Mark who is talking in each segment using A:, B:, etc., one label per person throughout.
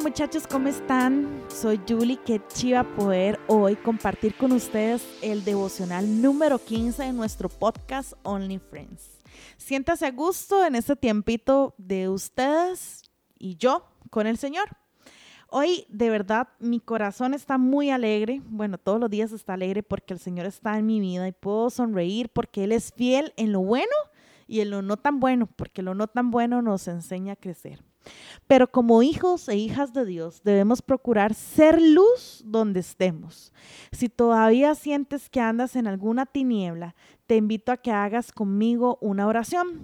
A: muchachos, ¿cómo están? Soy Julie, qué chiva poder hoy compartir con ustedes el devocional número 15 de nuestro podcast Only Friends. Siéntase a gusto en este tiempito de ustedes y yo con el Señor. Hoy de verdad mi corazón está muy alegre. Bueno, todos los días está alegre porque el Señor está en mi vida y puedo sonreír porque Él es fiel en lo bueno y en lo no tan bueno, porque lo no tan bueno nos enseña a crecer. Pero como hijos e hijas de Dios debemos procurar ser luz donde estemos. Si todavía sientes que andas en alguna tiniebla, te invito a que hagas conmigo una oración.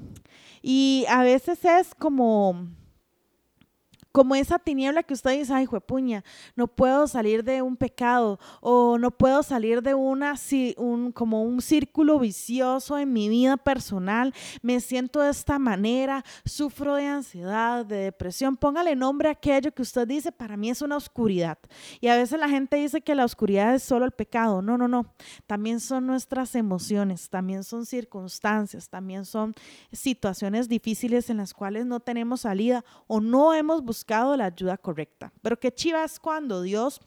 A: Y a veces es como como esa tiniebla que usted dice, ay, juepuña, no puedo salir de un pecado o no puedo salir de una, un, como un círculo vicioso en mi vida personal, me siento de esta manera, sufro de ansiedad, de depresión, póngale nombre a aquello que usted dice, para mí es una oscuridad. Y a veces la gente dice que la oscuridad es solo el pecado, no, no, no, también son nuestras emociones, también son circunstancias, también son situaciones difíciles en las cuales no tenemos salida o no hemos buscado la ayuda correcta. Pero qué chivas cuando Dios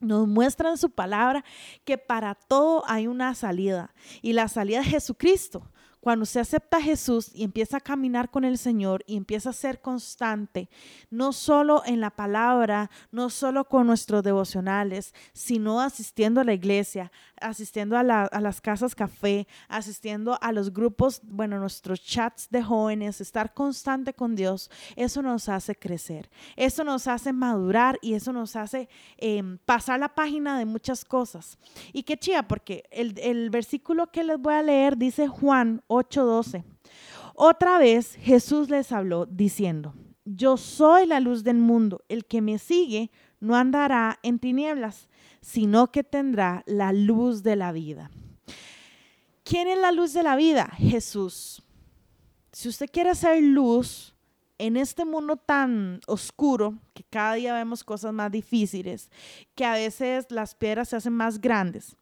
A: nos muestra en su palabra que para todo hay una salida y la salida es Jesucristo. Cuando usted acepta a Jesús y empieza a caminar con el Señor y empieza a ser constante, no solo en la palabra, no solo con nuestros devocionales, sino asistiendo a la iglesia, asistiendo a, las casas café, asistiendo a los grupos, bueno, nuestros chats de jóvenes, estar constante con Dios, eso nos hace crecer, eso nos hace madurar y eso nos hace em, pasar la página de muchas cosas. Y qué chía, porque el, el versículo que les voy a leer dice Juan 8:12. Otra vez Jesús les habló diciendo, yo soy la luz del mundo, el que me sigue no andará en tinieblas, sino que tendrá la luz de la vida. ¿Quién es la luz de la vida? Jesús. Si usted quiere ser luz en este mundo tan oscuro, que cada día vemos cosas más difíciles, que a veces las piedras se hacen más grandes,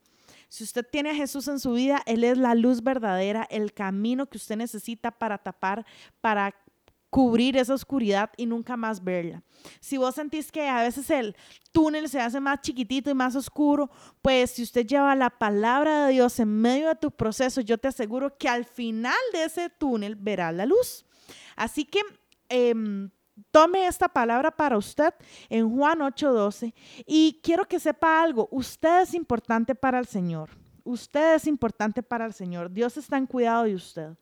A: si usted tiene a Jesús en su vida, Él es la luz verdadera, el camino que usted necesita para tapar, para cubrir esa oscuridad y nunca más verla. Si vos sentís que a veces el túnel se hace más chiquitito y más oscuro, pues si usted lleva la palabra de Dios en medio de tu proceso, yo te aseguro que al final de ese túnel verás la luz. Así que em, Tome esta palabra para usted en Juan 8:12 y quiero que sepa algo, usted es importante para el Señor, usted es importante para el Señor, Dios está en cuidado de usted,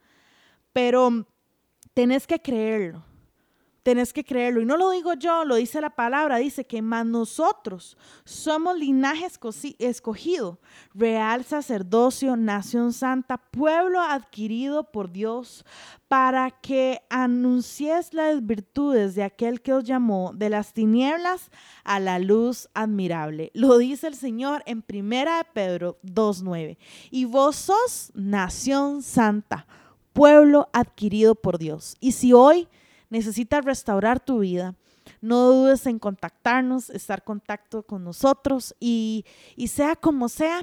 A: pero tenés que creerlo tenés que creerlo. Y no lo digo yo, lo dice la palabra, dice que más nosotros somos linaje escogido, real sacerdocio, nación santa, pueblo adquirido por Dios, para que anuncies las virtudes de aquel que os llamó de las tinieblas a la luz admirable. Lo dice el Señor en primera Pedro 2.9. Y vos sos nación santa, pueblo adquirido por Dios. Y si hoy necesitas restaurar tu vida, no dudes en contactarnos, estar en contacto con nosotros y, y sea como sea,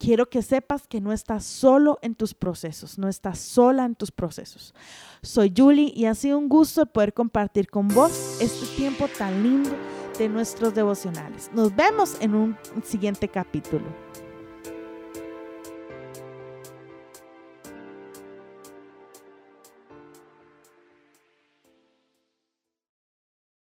A: quiero que sepas que no estás solo en tus procesos, no estás sola en tus procesos. Soy Julie y ha sido un gusto poder compartir con vos este tiempo tan lindo de nuestros devocionales. Nos vemos en un siguiente capítulo.